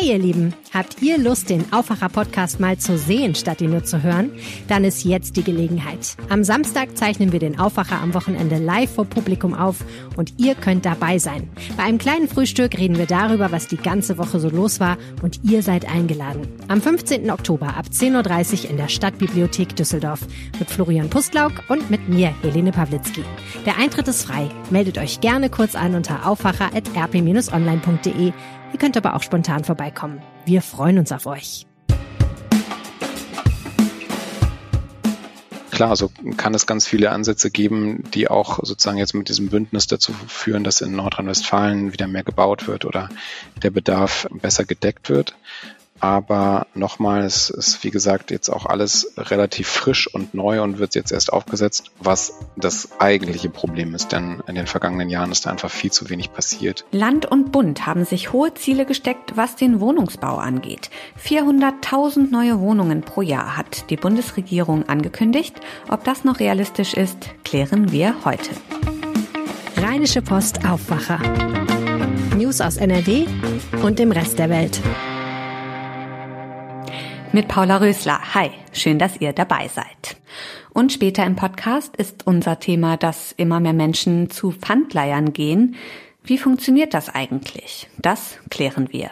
Hey ihr Lieben, habt ihr Lust, den Aufwacher-Podcast mal zu sehen, statt ihn nur zu hören? Dann ist jetzt die Gelegenheit. Am Samstag zeichnen wir den Aufwacher am Wochenende live vor Publikum auf und ihr könnt dabei sein. Bei einem kleinen Frühstück reden wir darüber, was die ganze Woche so los war und ihr seid eingeladen. Am 15. Oktober ab 10.30 Uhr in der Stadtbibliothek Düsseldorf mit Florian Pustlauk und mit mir, Helene Pawlitzki. Der Eintritt ist frei. Meldet euch gerne kurz an unter aufwacher.rp-online.de Ihr könnt aber auch spontan vorbeikommen. Wir freuen uns auf euch. Klar, so kann es ganz viele Ansätze geben, die auch sozusagen jetzt mit diesem Bündnis dazu führen, dass in Nordrhein-Westfalen wieder mehr gebaut wird oder der Bedarf besser gedeckt wird. Aber nochmal, es ist wie gesagt jetzt auch alles relativ frisch und neu und wird jetzt erst aufgesetzt, was das eigentliche Problem ist. Denn in den vergangenen Jahren ist da einfach viel zu wenig passiert. Land und Bund haben sich hohe Ziele gesteckt, was den Wohnungsbau angeht. 400.000 neue Wohnungen pro Jahr hat die Bundesregierung angekündigt. Ob das noch realistisch ist, klären wir heute. Rheinische Post Aufwacher. News aus NRW und dem Rest der Welt mit Paula Rösler. Hi, schön, dass ihr dabei seid. Und später im Podcast ist unser Thema, dass immer mehr Menschen zu Pfandleiern gehen. Wie funktioniert das eigentlich? Das klären wir.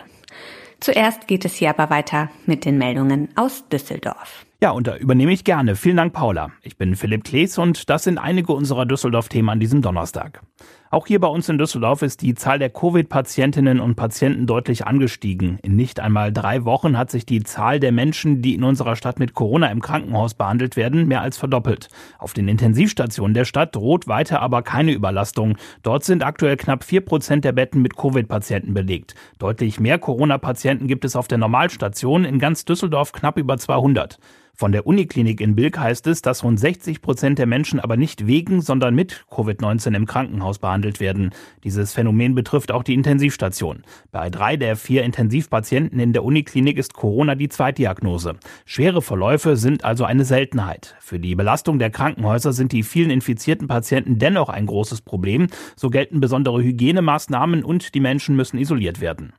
Zuerst geht es hier aber weiter mit den Meldungen aus Düsseldorf. Ja, und da übernehme ich gerne. Vielen Dank, Paula. Ich bin Philipp Klees und das sind einige unserer Düsseldorf-Themen an diesem Donnerstag. Auch hier bei uns in Düsseldorf ist die Zahl der Covid-Patientinnen und Patienten deutlich angestiegen. In nicht einmal drei Wochen hat sich die Zahl der Menschen, die in unserer Stadt mit Corona im Krankenhaus behandelt werden, mehr als verdoppelt. Auf den Intensivstationen der Stadt droht weiter aber keine Überlastung. Dort sind aktuell knapp vier Prozent der Betten mit Covid-Patienten belegt. Deutlich mehr Corona-Patienten gibt es auf der Normalstation, in ganz Düsseldorf knapp über 200. Von der Uniklinik in Bilk heißt es, dass rund 60 Prozent der Menschen aber nicht wegen, sondern mit Covid-19 im Krankenhaus behandelt werden. Dieses Phänomen betrifft auch die Intensivstation. Bei drei der vier Intensivpatienten in der Uniklinik ist Corona die Zweitdiagnose. Schwere Verläufe sind also eine Seltenheit. Für die Belastung der Krankenhäuser sind die vielen infizierten Patienten dennoch ein großes Problem. So gelten besondere Hygienemaßnahmen und die Menschen müssen isoliert werden.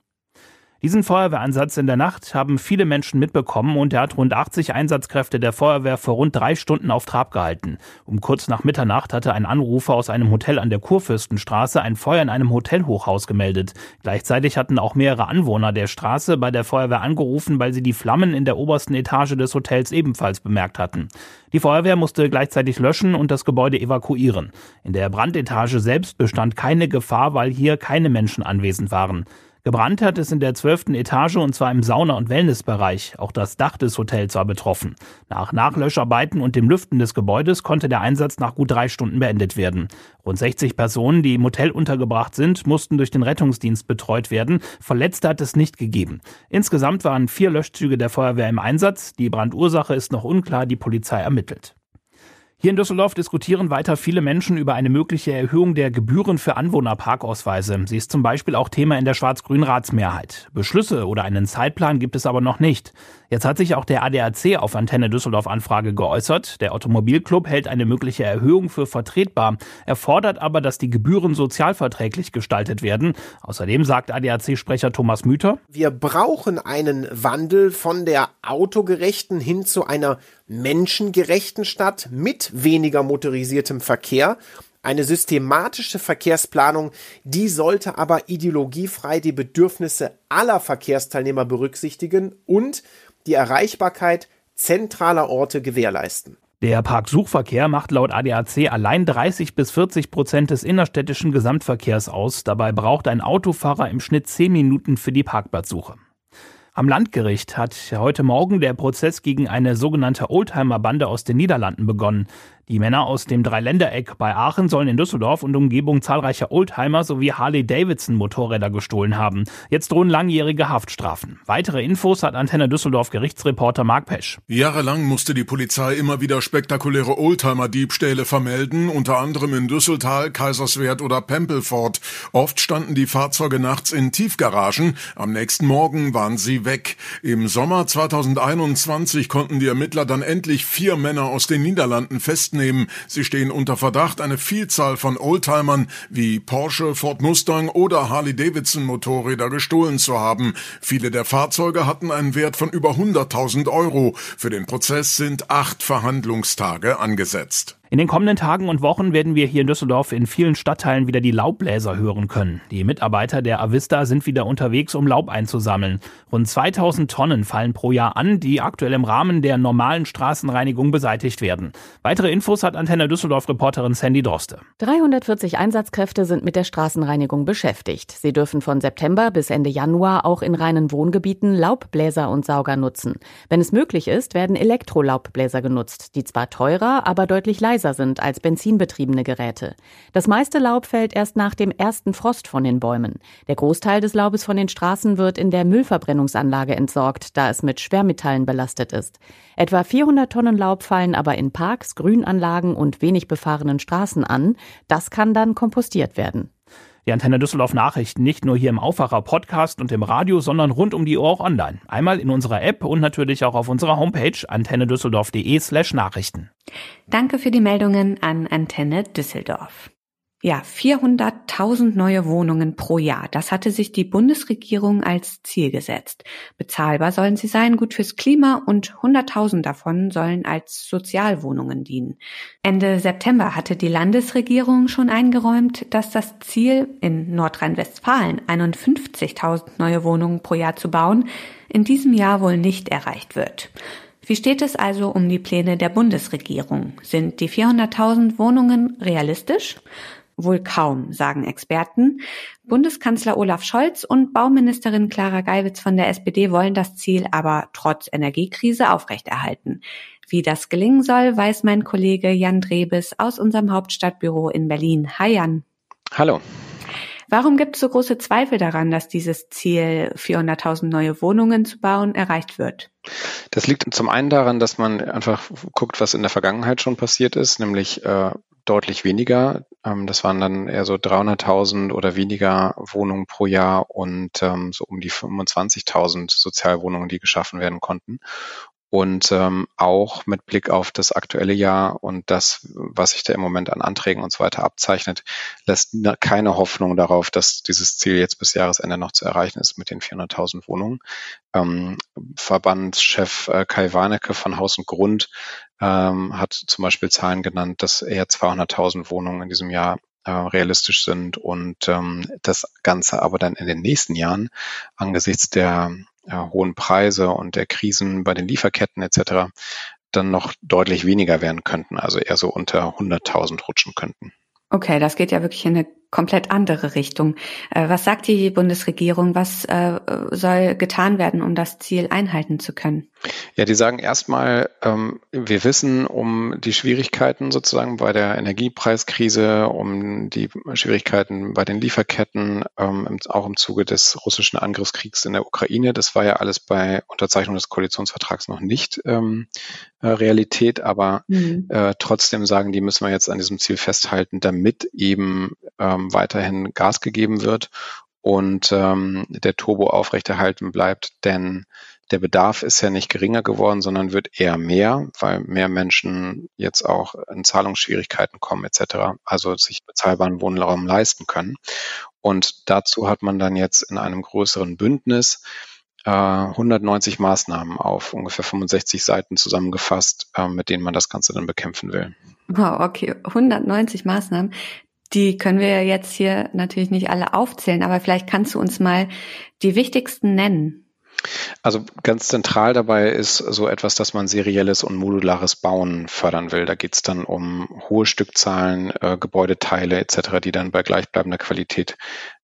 Diesen Feuerwehreinsatz in der Nacht haben viele Menschen mitbekommen und er hat rund 80 Einsatzkräfte der Feuerwehr vor rund drei Stunden auf Trab gehalten. Um kurz nach Mitternacht hatte ein Anrufer aus einem Hotel an der Kurfürstenstraße ein Feuer in einem Hotelhochhaus gemeldet. Gleichzeitig hatten auch mehrere Anwohner der Straße bei der Feuerwehr angerufen, weil sie die Flammen in der obersten Etage des Hotels ebenfalls bemerkt hatten. Die Feuerwehr musste gleichzeitig löschen und das Gebäude evakuieren. In der Brandetage selbst bestand keine Gefahr, weil hier keine Menschen anwesend waren. Gebrannt hat es in der zwölften Etage und zwar im Sauna- und Wellnessbereich. Auch das Dach des Hotels war betroffen. Nach Nachlöscharbeiten und dem Lüften des Gebäudes konnte der Einsatz nach gut drei Stunden beendet werden. Rund 60 Personen, die im Hotel untergebracht sind, mussten durch den Rettungsdienst betreut werden. Verletzte hat es nicht gegeben. Insgesamt waren vier Löschzüge der Feuerwehr im Einsatz. Die Brandursache ist noch unklar. Die Polizei ermittelt. Hier in Düsseldorf diskutieren weiter viele Menschen über eine mögliche Erhöhung der Gebühren für Anwohnerparkausweise. Sie ist zum Beispiel auch Thema in der schwarz-grünen Ratsmehrheit. Beschlüsse oder einen Zeitplan gibt es aber noch nicht. Jetzt hat sich auch der ADAC auf Antenne Düsseldorf Anfrage geäußert. Der Automobilclub hält eine mögliche Erhöhung für vertretbar. Er fordert aber, dass die Gebühren sozialverträglich gestaltet werden. Außerdem sagt ADAC-Sprecher Thomas Müther. Wir brauchen einen Wandel von der autogerechten hin zu einer menschengerechten Stadt mit weniger motorisiertem Verkehr. Eine systematische Verkehrsplanung, die sollte aber ideologiefrei die Bedürfnisse aller Verkehrsteilnehmer berücksichtigen und die Erreichbarkeit zentraler Orte gewährleisten. Der Parksuchverkehr macht laut ADAC allein 30 bis 40 Prozent des innerstädtischen Gesamtverkehrs aus. Dabei braucht ein Autofahrer im Schnitt 10 Minuten für die Parkplatzsuche. Am Landgericht hat heute Morgen der Prozess gegen eine sogenannte Oldtimer-Bande aus den Niederlanden begonnen. Die Männer aus dem Dreiländereck bei Aachen sollen in Düsseldorf und Umgebung zahlreiche Oldtimer sowie Harley-Davidson-Motorräder gestohlen haben. Jetzt drohen langjährige Haftstrafen. Weitere Infos hat Antenne Düsseldorf Gerichtsreporter Mark Pesch. Jahrelang musste die Polizei immer wieder spektakuläre Oldtimer-Diebstähle vermelden, unter anderem in Düsseltal, Kaiserswerth oder Pempelfort. Oft standen die Fahrzeuge nachts in Tiefgaragen. Am nächsten Morgen waren sie weg. Im Sommer 2021 konnten die Ermittler dann endlich vier Männer aus den Niederlanden festnehmen nehmen. Sie stehen unter Verdacht, eine Vielzahl von Oldtimern wie Porsche, Ford Mustang oder Harley-Davidson Motorräder gestohlen zu haben. Viele der Fahrzeuge hatten einen Wert von über 100.000 Euro. Für den Prozess sind acht Verhandlungstage angesetzt. In den kommenden Tagen und Wochen werden wir hier in Düsseldorf in vielen Stadtteilen wieder die Laubbläser hören können. Die Mitarbeiter der Avista sind wieder unterwegs, um Laub einzusammeln. Rund 2000 Tonnen fallen pro Jahr an, die aktuell im Rahmen der normalen Straßenreinigung beseitigt werden. Weitere Infos hat Antenne Düsseldorf-Reporterin Sandy Droste. 340 Einsatzkräfte sind mit der Straßenreinigung beschäftigt. Sie dürfen von September bis Ende Januar auch in reinen Wohngebieten Laubbläser und Sauger nutzen. Wenn es möglich ist, werden Elektrolaubbläser genutzt, die zwar teurer, aber deutlich leiser leiser sind als benzinbetriebene Geräte. Das meiste Laub fällt erst nach dem ersten Frost von den Bäumen. Der Großteil des Laubes von den Straßen wird in der Müllverbrennungsanlage entsorgt, da es mit Schwermetallen belastet ist. Etwa 400 Tonnen Laub fallen aber in Parks, Grünanlagen und wenig befahrenen Straßen an. Das kann dann kompostiert werden. Die Antenne Düsseldorf Nachrichten nicht nur hier im Aufwacher Podcast und im Radio, sondern rund um die Uhr auch online. Einmal in unserer App und natürlich auch auf unserer Homepage antennedüsseldorf.de slash Nachrichten. Danke für die Meldungen an Antenne Düsseldorf. Ja, 400.000 neue Wohnungen pro Jahr. Das hatte sich die Bundesregierung als Ziel gesetzt. Bezahlbar sollen sie sein, gut fürs Klima und 100.000 davon sollen als Sozialwohnungen dienen. Ende September hatte die Landesregierung schon eingeräumt, dass das Ziel in Nordrhein-Westfalen 51.000 neue Wohnungen pro Jahr zu bauen in diesem Jahr wohl nicht erreicht wird. Wie steht es also um die Pläne der Bundesregierung? Sind die 400.000 Wohnungen realistisch? Wohl kaum, sagen Experten. Bundeskanzler Olaf Scholz und Bauministerin Clara Geiwitz von der SPD wollen das Ziel aber trotz Energiekrise aufrechterhalten. Wie das gelingen soll, weiß mein Kollege Jan Drebes aus unserem Hauptstadtbüro in Berlin. Hi Jan. Hallo. Warum gibt es so große Zweifel daran, dass dieses Ziel, 400.000 neue Wohnungen zu bauen, erreicht wird? Das liegt zum einen daran, dass man einfach guckt, was in der Vergangenheit schon passiert ist, nämlich äh, deutlich weniger. Ähm, das waren dann eher so 300.000 oder weniger Wohnungen pro Jahr und ähm, so um die 25.000 Sozialwohnungen, die geschaffen werden konnten. Und ähm, auch mit Blick auf das aktuelle Jahr und das, was sich da im Moment an Anträgen und so weiter abzeichnet, lässt keine Hoffnung darauf, dass dieses Ziel jetzt bis Jahresende noch zu erreichen ist mit den 400.000 Wohnungen. Ähm, Verbandschef äh, Kai Warnecke von Haus und Grund ähm, hat zum Beispiel Zahlen genannt, dass eher 200.000 Wohnungen in diesem Jahr äh, realistisch sind und ähm, das Ganze aber dann in den nächsten Jahren angesichts der ja, hohen Preise und der Krisen bei den Lieferketten etc. dann noch deutlich weniger werden könnten, also eher so unter 100.000 rutschen könnten. Okay, das geht ja wirklich in eine komplett andere Richtung. Äh, was sagt die Bundesregierung? Was äh, soll getan werden, um das Ziel einhalten zu können? Ja, die sagen erstmal, ähm, wir wissen um die Schwierigkeiten sozusagen bei der Energiepreiskrise, um die Schwierigkeiten bei den Lieferketten, ähm, auch im Zuge des russischen Angriffskriegs in der Ukraine. Das war ja alles bei Unterzeichnung des Koalitionsvertrags noch nicht ähm, äh, Realität, aber mhm. trotzdem sagen die, müssen wir jetzt an diesem Ziel festhalten, damit eben ähm, weiterhin Gas gegeben wird und ähm, der Turbo aufrechterhalten bleibt, denn der Bedarf ist ja nicht geringer geworden, sondern wird eher mehr, weil mehr Menschen jetzt auch in Zahlungsschwierigkeiten kommen etc., also sich bezahlbaren Wohnraum leisten können. Und dazu hat man dann jetzt in einem größeren Bündnis 190 äh, Maßnahmen auf ungefähr 65 Seiten zusammengefasst, äh, mit denen man das Ganze dann bekämpfen will. Wow, okay, 190 Maßnahmen. Die können wir jetzt hier natürlich nicht alle aufzählen, aber vielleicht kannst du uns mal die wichtigsten nennen. Also ganz zentral dabei ist so etwas, dass man serielles und modulares Bauen fördern will. Da geht es dann um hohe Stückzahlen, äh, Gebäudeteile etc., die dann bei gleichbleibender Qualität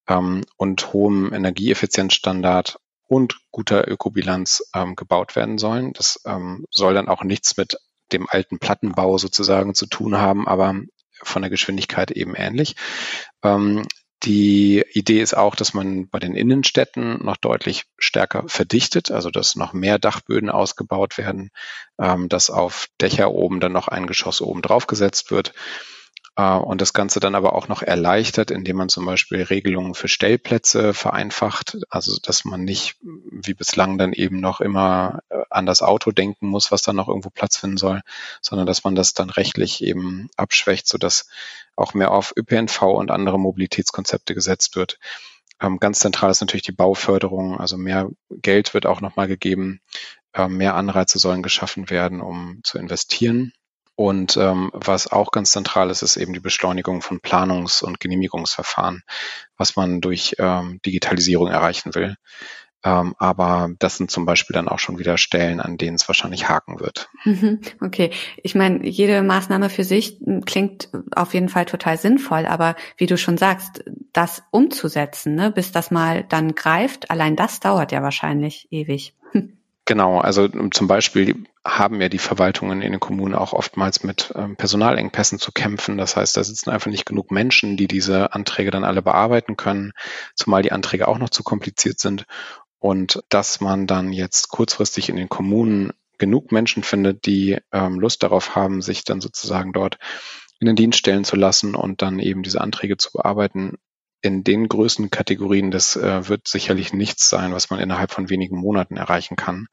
ähm, und hohem Energieeffizienzstandard und guter Ökobilanz ähm, gebaut werden sollen. Das ähm, soll dann auch nichts mit dem alten Plattenbau sozusagen zu tun haben, aber von der Geschwindigkeit eben ähnlich. Ähm, die Idee ist auch, dass man bei den Innenstädten noch deutlich stärker verdichtet, also dass noch mehr Dachböden ausgebaut werden, ähm, dass auf Dächer oben dann noch ein Geschoss oben drauf gesetzt wird und das Ganze dann aber auch noch erleichtert, indem man zum Beispiel Regelungen für Stellplätze vereinfacht, also dass man nicht wie bislang dann eben noch immer äh, an das Auto denken muss, was dann noch irgendwo Platz finden soll, sondern dass man das dann rechtlich eben abschwächt, sodass auch mehr auf ÖPNV und andere Mobilitätskonzepte gesetzt wird. Ähm, ganz zentral ist natürlich die Bauförderung, also mehr Geld wird auch nochmal gegeben, ähm, mehr Anreize sollen geschaffen werden, um zu investieren. Und ähm, was auch ganz zentral ist, ist eben die Beschleunigung von Planungs- und Genehmigungsverfahren, was man durch ähm, Digitalisierung erreichen will. Ähm, aber das sind zum Beispiel dann auch schon wieder Stellen, an denen es wahrscheinlich haken wird. Mhm. Okay, ich meine, jede Maßnahme für sich klingt auf jeden Fall total sinnvoll, aber wie du schon sagst, das umzusetzen, ne, bis das mal dann greift, allein das dauert ja wahrscheinlich ewig. Genau, also zum Beispiel haben ja die Verwaltungen in den Kommunen auch oftmals mit ähm, Personalengpässen zu kämpfen. Das heißt, da sitzen einfach nicht genug Menschen, die diese Anträge dann alle bearbeiten können, zumal die Anträge auch noch zu kompliziert sind. Und dass man dann jetzt kurzfristig in den Kommunen genug Menschen findet, die ähm, Lust darauf haben, sich dann sozusagen dort in den Dienst stellen zu lassen und dann eben diese Anträge zu bearbeiten, in den Größenkategorien, das äh, wird sicherlich nichts sein, was man innerhalb von wenigen Monaten erreichen kann.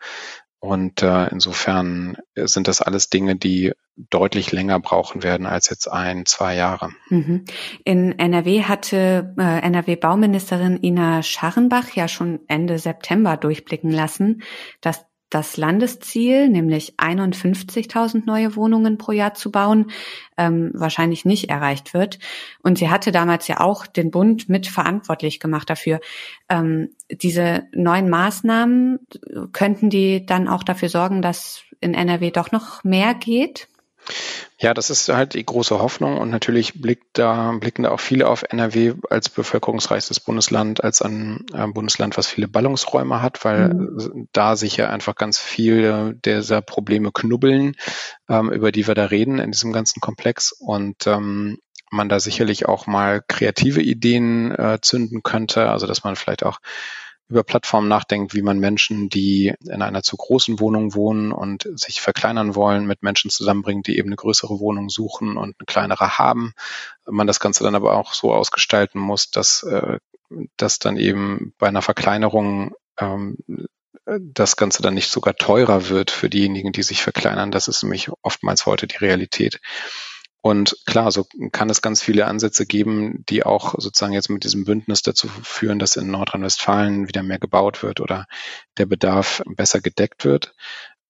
Und äh, insofern sind das alles Dinge, die deutlich länger brauchen werden als jetzt ein, zwei Jahre. Mhm. In NRW hatte äh, NRW-Bauministerin Ina Scharrenbach ja schon Ende September durchblicken lassen, dass das Landesziel, nämlich 51.000 neue Wohnungen pro Jahr zu bauen, ähm, wahrscheinlich nicht erreicht wird. Und sie hatte damals ja auch den Bund mit verantwortlich gemacht dafür. Ähm, diese neuen Maßnahmen, könnten die dann auch dafür sorgen, dass in NRW doch noch mehr geht? Ja, das ist halt die große Hoffnung und natürlich blickt da, blicken da auch viele auf NRW als bevölkerungsreichstes Bundesland, als ein äh, Bundesland, was viele Ballungsräume hat, weil mhm. da sich ja einfach ganz viele dieser Probleme knubbeln, ähm, über die wir da reden in diesem ganzen Komplex und ähm, man da sicherlich auch mal kreative Ideen äh, zünden könnte, also dass man vielleicht auch über Plattformen nachdenkt, wie man Menschen, die in einer zu großen Wohnung wohnen und sich verkleinern wollen, mit Menschen zusammenbringt, die eben eine größere Wohnung suchen und eine kleinere haben. Man das Ganze dann aber auch so ausgestalten muss, dass, äh, dass dann eben bei einer Verkleinerung ähm, das Ganze dann nicht sogar teurer wird für diejenigen, die sich verkleinern. Das ist nämlich oftmals heute die Realität. Und klar, so kann es ganz viele Ansätze geben, die auch sozusagen jetzt mit diesem Bündnis dazu führen, dass in Nordrhein-Westfalen wieder mehr gebaut wird oder der Bedarf besser gedeckt wird.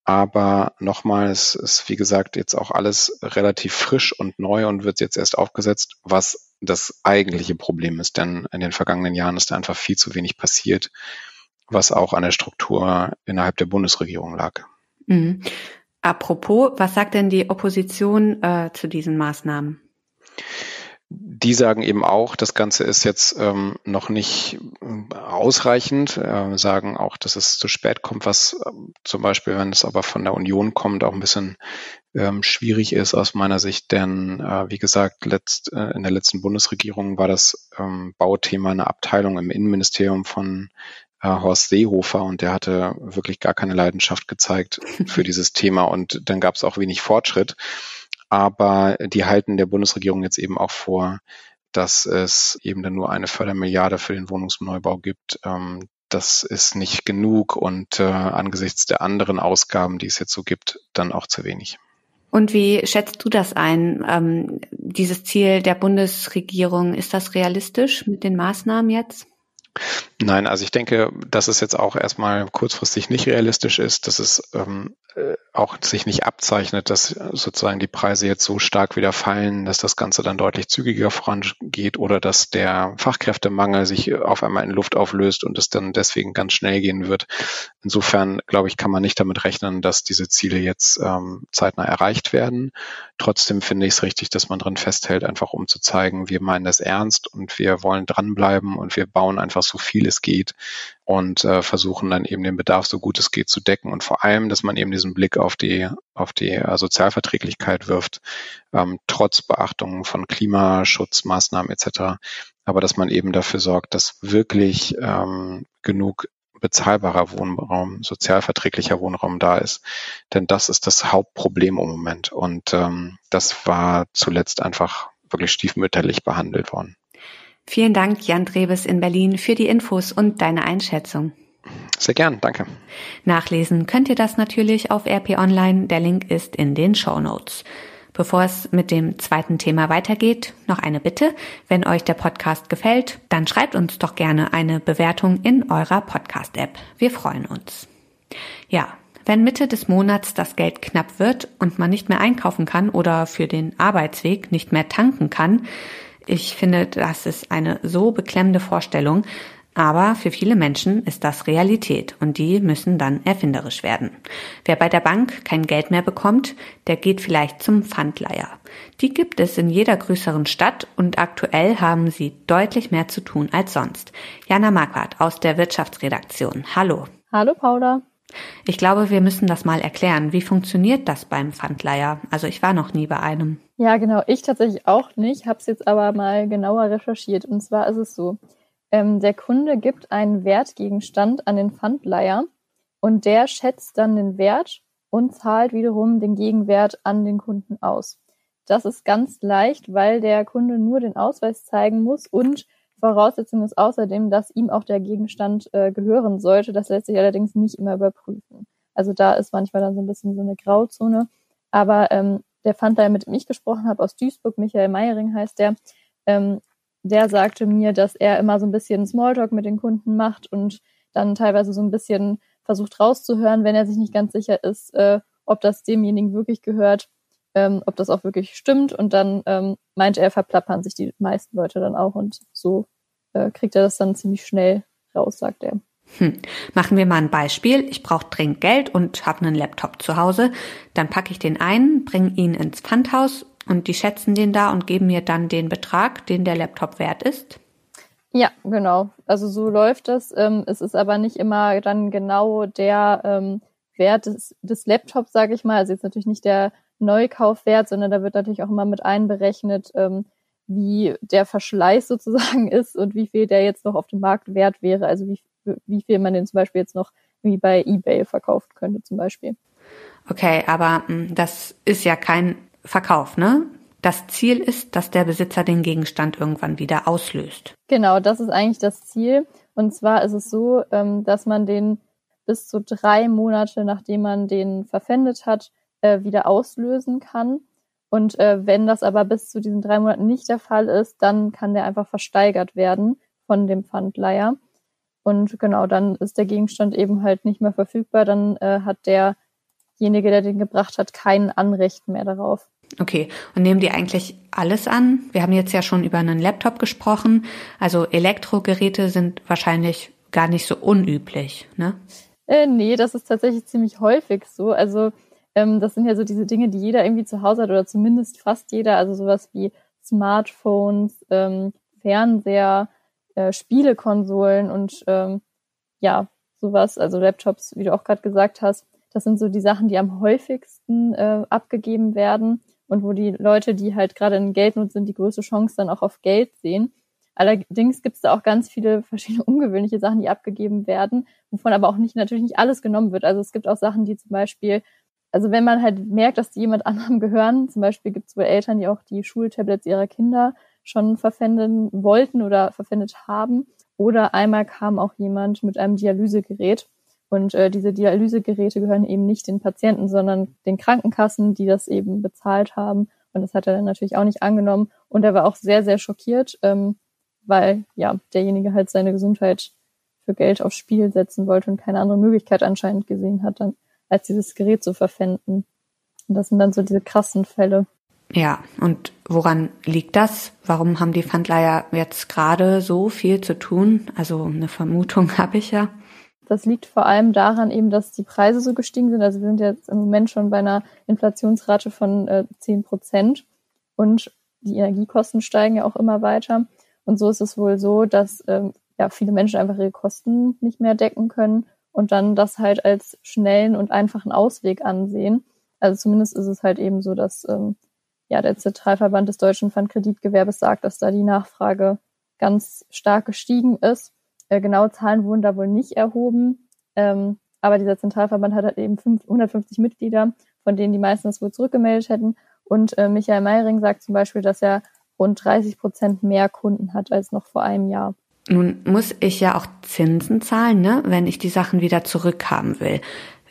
Aber nochmal, es ist wie gesagt jetzt auch alles relativ frisch und neu und wird jetzt erst aufgesetzt, was das eigentliche Problem ist. Denn in den vergangenen Jahren ist da einfach viel zu wenig passiert, was auch an der Struktur innerhalb der Bundesregierung lag. Mhm. Apropos, was sagt denn die Opposition äh, zu diesen Maßnahmen? Die sagen eben auch, das Ganze ist jetzt ähm, noch nicht äh, ausreichend, äh, sagen auch, dass es zu spät kommt, was äh, zum Beispiel, wenn es aber von der Union kommt, auch ein bisschen ähm, schwierig ist aus meiner Sicht, denn äh, wie gesagt, letzt, äh, in der letzten Bundesregierung war das ähm, Bauthema eine Abteilung im Innenministerium von äh, Horst Seehofer und der hatte wirklich gar keine Leidenschaft gezeigt für dieses Thema und dann gab es auch wenig Fortschritt. Aber die halten der Bundesregierung jetzt eben auch vor, dass es eben dann nur eine Fördermilliarde für den Wohnungsneubau gibt. Ähm, das ist nicht genug und äh, angesichts der anderen Ausgaben, die es jetzt so gibt, dann auch zu wenig. Und wie schätzt du das ein? Ähm, dieses Ziel der Bundesregierung, ist das realistisch mit den Maßnahmen jetzt? Nein, also ich denke, dass es jetzt auch erstmal kurzfristig nicht realistisch ist, dass es ähm, äh, auch sich nicht abzeichnet, dass sozusagen die Preise jetzt so stark wieder fallen, dass das Ganze dann deutlich zügiger vorangeht oder dass der Fachkräftemangel sich auf einmal in Luft auflöst und es dann deswegen ganz schnell gehen wird. Insofern, glaube ich, kann man nicht damit rechnen, dass diese Ziele jetzt ähm, zeitnah erreicht werden. Trotzdem finde ich es richtig, dass man dran festhält, einfach um zu zeigen, wir meinen das ernst und wir wollen dranbleiben und wir bauen einfach so viel es geht und äh, versuchen dann eben den Bedarf so gut es geht zu decken und vor allem, dass man eben diesen Blick auf die auf die äh, Sozialverträglichkeit wirft, ähm, trotz Beachtung von Klimaschutzmaßnahmen etc. Aber dass man eben dafür sorgt, dass wirklich ähm, genug bezahlbarer Wohnraum, sozialverträglicher Wohnraum da ist. Denn das ist das Hauptproblem im Moment. Und ähm, das war zuletzt einfach wirklich stiefmütterlich behandelt worden. Vielen Dank, Jan Drebes in Berlin, für die Infos und deine Einschätzung. Sehr gern, danke. Nachlesen könnt ihr das natürlich auf RP Online. Der Link ist in den Show Notes. Bevor es mit dem zweiten Thema weitergeht, noch eine Bitte. Wenn euch der Podcast gefällt, dann schreibt uns doch gerne eine Bewertung in eurer Podcast-App. Wir freuen uns. Ja, wenn Mitte des Monats das Geld knapp wird und man nicht mehr einkaufen kann oder für den Arbeitsweg nicht mehr tanken kann, ich finde, das ist eine so beklemmende Vorstellung, aber für viele Menschen ist das Realität und die müssen dann erfinderisch werden. Wer bei der Bank kein Geld mehr bekommt, der geht vielleicht zum Pfandleiher. Die gibt es in jeder größeren Stadt und aktuell haben sie deutlich mehr zu tun als sonst. Jana Marquardt aus der Wirtschaftsredaktion. Hallo. Hallo Paula. Ich glaube, wir müssen das mal erklären. Wie funktioniert das beim Pfandleiher? Also ich war noch nie bei einem. Ja, genau. Ich tatsächlich auch nicht, habe es jetzt aber mal genauer recherchiert. Und zwar ist es so, ähm, der Kunde gibt einen Wertgegenstand an den Pfandleiher und der schätzt dann den Wert und zahlt wiederum den Gegenwert an den Kunden aus. Das ist ganz leicht, weil der Kunde nur den Ausweis zeigen muss und Voraussetzung ist außerdem, dass ihm auch der Gegenstand äh, gehören sollte. Das lässt sich allerdings nicht immer überprüfen. Also da ist manchmal dann so ein bisschen so eine Grauzone. Aber ähm, der Pfandleiher, mit dem ich gesprochen habe, aus Duisburg, Michael Meiering heißt der, ähm, der sagte mir, dass er immer so ein bisschen Smalltalk mit den Kunden macht und dann teilweise so ein bisschen versucht rauszuhören, wenn er sich nicht ganz sicher ist, äh, ob das demjenigen wirklich gehört, ähm, ob das auch wirklich stimmt. Und dann ähm, meint er, verplappern sich die meisten Leute dann auch und so äh, kriegt er das dann ziemlich schnell raus, sagt er. Hm. Machen wir mal ein Beispiel. Ich brauche dringend Geld und habe einen Laptop zu Hause. Dann packe ich den ein, bringe ihn ins Pfandhaus und die schätzen den da und geben mir dann den Betrag, den der Laptop wert ist. Ja, genau. Also so läuft das. Ähm, es ist aber nicht immer dann genau der ähm, Wert des, des Laptops, sage ich mal. Also jetzt natürlich nicht der Neukaufwert, sondern da wird natürlich auch immer mit einberechnet, ähm, wie der Verschleiß sozusagen ist und wie viel der jetzt noch auf dem Markt wert wäre. Also wie, wie viel man den zum Beispiel jetzt noch wie bei eBay verkaufen könnte zum Beispiel. Okay, aber hm, das ist ja kein Verkauf, ne? Das Ziel ist, dass der Besitzer den Gegenstand irgendwann wieder auslöst. Genau, das ist eigentlich das Ziel. Und zwar ist es so, ähm, dass man den bis zu drei Monate, nachdem man den verpfändet hat, äh, wieder auslösen kann. Und äh, wenn das aber bis zu diesen drei Monaten nicht der Fall ist, dann kann der einfach versteigert werden von dem Pfandleiher. Und genau, dann ist der Gegenstand eben halt nicht mehr verfügbar. Dann äh, hat derjenige, der den gebracht hat, kein Anrecht mehr darauf. Okay, und nehmen die eigentlich alles an? Wir haben jetzt ja schon über einen Laptop gesprochen. Also Elektrogeräte sind wahrscheinlich gar nicht so unüblich, ne? Äh, nee, das ist tatsächlich ziemlich häufig so. Also ähm, das sind ja so diese Dinge, die jeder irgendwie zu Hause hat oder zumindest fast jeder. Also sowas wie Smartphones, ähm, Fernseher, äh, Spielekonsolen und ähm, ja, sowas, also Laptops, wie du auch gerade gesagt hast. Das sind so die Sachen, die am häufigsten äh, abgegeben werden und wo die Leute, die halt gerade in Geldnot sind, die größte Chance dann auch auf Geld sehen. Allerdings gibt es da auch ganz viele verschiedene ungewöhnliche Sachen, die abgegeben werden, wovon aber auch nicht natürlich nicht alles genommen wird. Also es gibt auch Sachen, die zum Beispiel also wenn man halt merkt, dass die jemand anderem gehören, zum Beispiel gibt es wohl Eltern, die auch die Schultablets ihrer Kinder schon verpfänden wollten oder verpfändet haben. Oder einmal kam auch jemand mit einem Dialysegerät. Und äh, diese Dialysegeräte gehören eben nicht den Patienten, sondern den Krankenkassen, die das eben bezahlt haben. Und das hat er dann natürlich auch nicht angenommen. Und er war auch sehr, sehr schockiert, ähm, weil ja derjenige halt seine Gesundheit für Geld aufs Spiel setzen wollte und keine andere Möglichkeit anscheinend gesehen hat, dann als dieses Gerät zu verpfänden. Und das sind dann so diese krassen Fälle. Ja, und woran liegt das? Warum haben die Pfandleiher jetzt gerade so viel zu tun? Also eine Vermutung habe ich ja. Das liegt vor allem daran eben, dass die Preise so gestiegen sind. Also wir sind jetzt im Moment schon bei einer Inflationsrate von äh, 10 Prozent und die Energiekosten steigen ja auch immer weiter. Und so ist es wohl so, dass ähm, ja viele Menschen einfach ihre Kosten nicht mehr decken können und dann das halt als schnellen und einfachen Ausweg ansehen. Also zumindest ist es halt eben so, dass ähm, ja der Zentralverband des deutschen Pfandkreditgewerbes sagt, dass da die Nachfrage ganz stark gestiegen ist. Äh, genaue Zahlen wurden da wohl nicht erhoben, ähm, aber dieser Zentralverband hat halt eben 150 Mitglieder, von denen die meisten das wohl zurückgemeldet hätten. Und äh, Michael Meiring sagt zum Beispiel, dass er rund 30 Prozent mehr Kunden hat als noch vor einem Jahr. Nun muss ich ja auch Zinsen zahlen, ne, wenn ich die Sachen wieder zurückhaben will.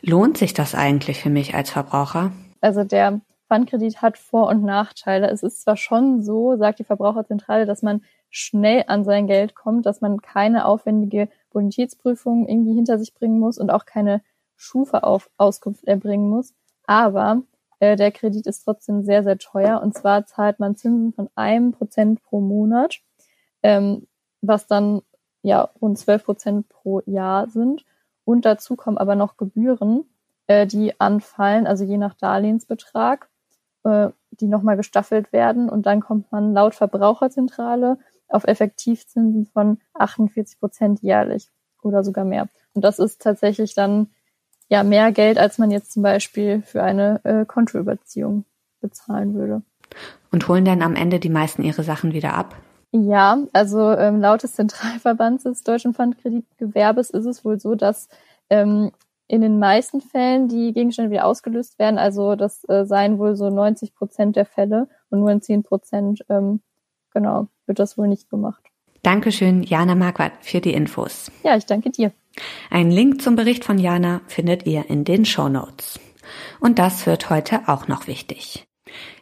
Lohnt sich das eigentlich für mich als Verbraucher? Also der Pfandkredit hat Vor- und Nachteile. Es ist zwar schon so, sagt die Verbraucherzentrale, dass man schnell an sein Geld kommt, dass man keine aufwendige Bonitätsprüfung irgendwie hinter sich bringen muss und auch keine Schufa-Auskunft erbringen muss. Aber äh, der Kredit ist trotzdem sehr, sehr teuer. Und zwar zahlt man Zinsen von einem Prozent pro Monat, ähm, was dann ja rund zwölf Prozent pro Jahr sind. Und dazu kommen aber noch Gebühren, äh, die anfallen, also je nach Darlehensbetrag, äh, die nochmal gestaffelt werden. Und dann kommt man laut Verbraucherzentrale auf Effektivzinsen von 48 Prozent jährlich oder sogar mehr. Und das ist tatsächlich dann ja mehr Geld, als man jetzt zum Beispiel für eine äh, Kontoüberziehung bezahlen würde. Und holen dann am Ende die meisten ihre Sachen wieder ab? Ja, also ähm, laut des Zentralverbands des Deutschen Pfandkreditgewerbes ist es wohl so, dass ähm, in den meisten Fällen die Gegenstände wieder ausgelöst werden. Also das äh, seien wohl so 90 Prozent der Fälle und nur in 10 Prozent ähm, genau, wird das wohl nicht gemacht. Dankeschön, Jana Marquardt, für die Infos. Ja, ich danke dir. Ein Link zum Bericht von Jana findet ihr in den Show Notes. Und das wird heute auch noch wichtig.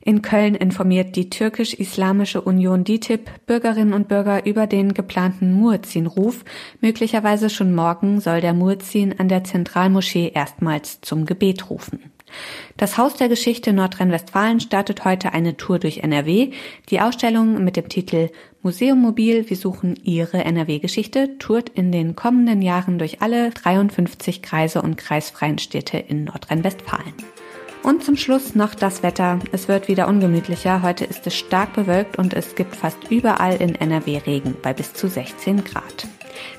In Köln informiert die türkisch-islamische Union DITIB Bürgerinnen und Bürger über den geplanten Muezzin-Ruf. Möglicherweise schon morgen soll der Muezzin an der Zentralmoschee erstmals zum Gebet rufen. Das Haus der Geschichte Nordrhein-Westfalen startet heute eine Tour durch NRW. Die Ausstellung mit dem Titel Museum Mobil, wir suchen Ihre NRW-Geschichte, tourt in den kommenden Jahren durch alle 53 Kreise und kreisfreien Städte in Nordrhein-Westfalen. Und zum Schluss noch das Wetter. Es wird wieder ungemütlicher. Heute ist es stark bewölkt und es gibt fast überall in NRW Regen bei bis zu 16 Grad.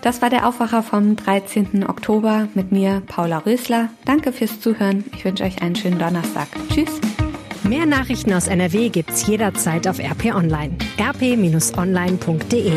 Das war der Aufwacher vom 13. Oktober mit mir, Paula Rösler. Danke fürs Zuhören. Ich wünsche euch einen schönen Donnerstag. Tschüss. Mehr Nachrichten aus NRW gibt's jederzeit auf RP Online. rp-online.de